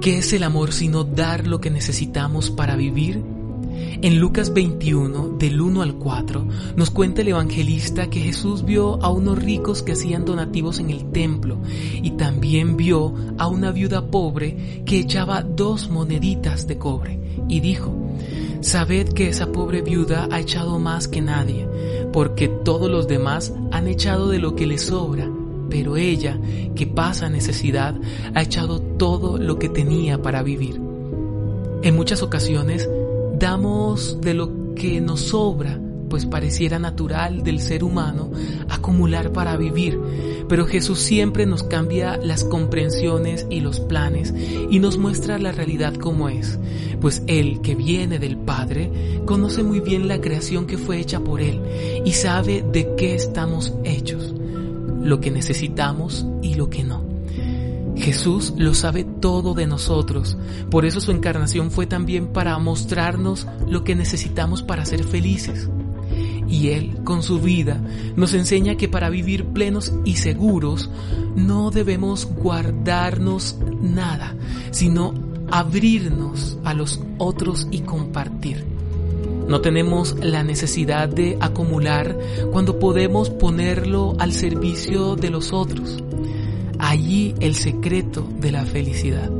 ¿Qué es el amor sino dar lo que necesitamos para vivir? En Lucas 21, del 1 al 4, nos cuenta el evangelista que Jesús vio a unos ricos que hacían donativos en el templo y también vio a una viuda pobre que echaba dos moneditas de cobre y dijo, Sabed que esa pobre viuda ha echado más que nadie, porque todos los demás han echado de lo que les sobra pero ella, que pasa necesidad, ha echado todo lo que tenía para vivir. En muchas ocasiones damos de lo que nos sobra, pues pareciera natural del ser humano acumular para vivir, pero Jesús siempre nos cambia las comprensiones y los planes y nos muestra la realidad como es, pues Él que viene del Padre conoce muy bien la creación que fue hecha por Él y sabe de qué estamos hechos lo que necesitamos y lo que no. Jesús lo sabe todo de nosotros, por eso su encarnación fue también para mostrarnos lo que necesitamos para ser felices. Y Él, con su vida, nos enseña que para vivir plenos y seguros no debemos guardarnos nada, sino abrirnos a los otros y compartir. No tenemos la necesidad de acumular cuando podemos ponerlo al servicio de los otros. Allí el secreto de la felicidad.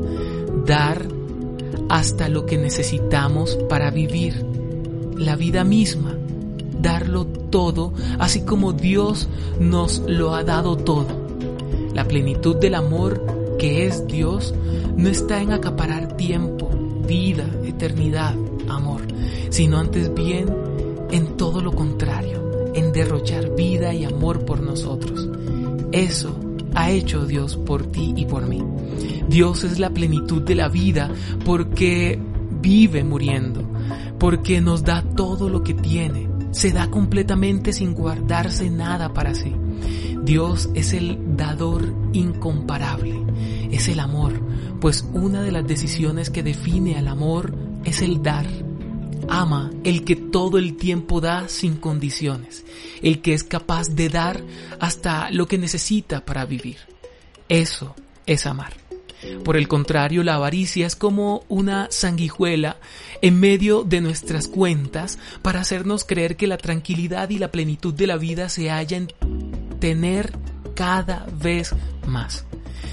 Dar hasta lo que necesitamos para vivir. La vida misma. Darlo todo, así como Dios nos lo ha dado todo. La plenitud del amor que es Dios no está en acaparar tiempo, vida, eternidad, amor sino antes bien en todo lo contrario, en derrochar vida y amor por nosotros. Eso ha hecho Dios por ti y por mí. Dios es la plenitud de la vida porque vive muriendo, porque nos da todo lo que tiene, se da completamente sin guardarse nada para sí. Dios es el dador incomparable, es el amor, pues una de las decisiones que define al amor es el dar ama el que todo el tiempo da sin condiciones, el que es capaz de dar hasta lo que necesita para vivir. Eso es amar. Por el contrario, la avaricia es como una sanguijuela en medio de nuestras cuentas para hacernos creer que la tranquilidad y la plenitud de la vida se halla en tener cada vez más,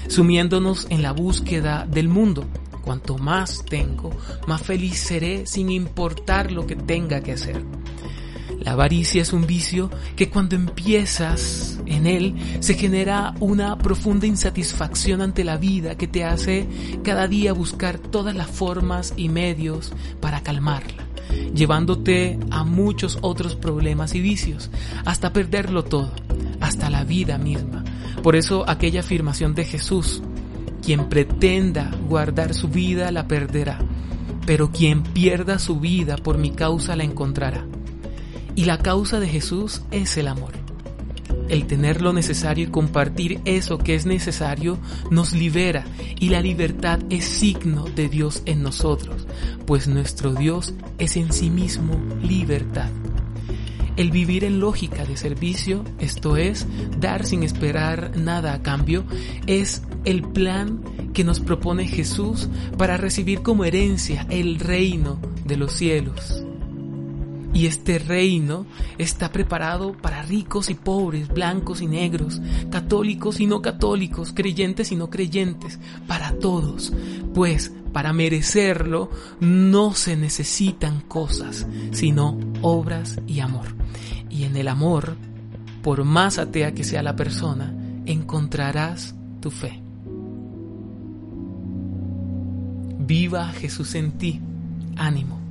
sumiéndonos en la búsqueda del mundo, Cuanto más tengo, más feliz seré sin importar lo que tenga que hacer. La avaricia es un vicio que cuando empiezas en él se genera una profunda insatisfacción ante la vida que te hace cada día buscar todas las formas y medios para calmarla, llevándote a muchos otros problemas y vicios, hasta perderlo todo, hasta la vida misma. Por eso aquella afirmación de Jesús, quien pretenda guardar su vida la perderá, pero quien pierda su vida por mi causa la encontrará. Y la causa de Jesús es el amor. El tener lo necesario y compartir eso que es necesario nos libera y la libertad es signo de Dios en nosotros, pues nuestro Dios es en sí mismo libertad. El vivir en lógica de servicio, esto es, dar sin esperar nada a cambio, es el plan que nos propone Jesús para recibir como herencia el reino de los cielos. Y este reino está preparado para ricos y pobres, blancos y negros, católicos y no católicos, creyentes y no creyentes, para todos. Pues para merecerlo no se necesitan cosas, sino obras y amor. Y en el amor, por más atea que sea la persona, encontrarás tu fe. Viva Jesús en ti. Ánimo.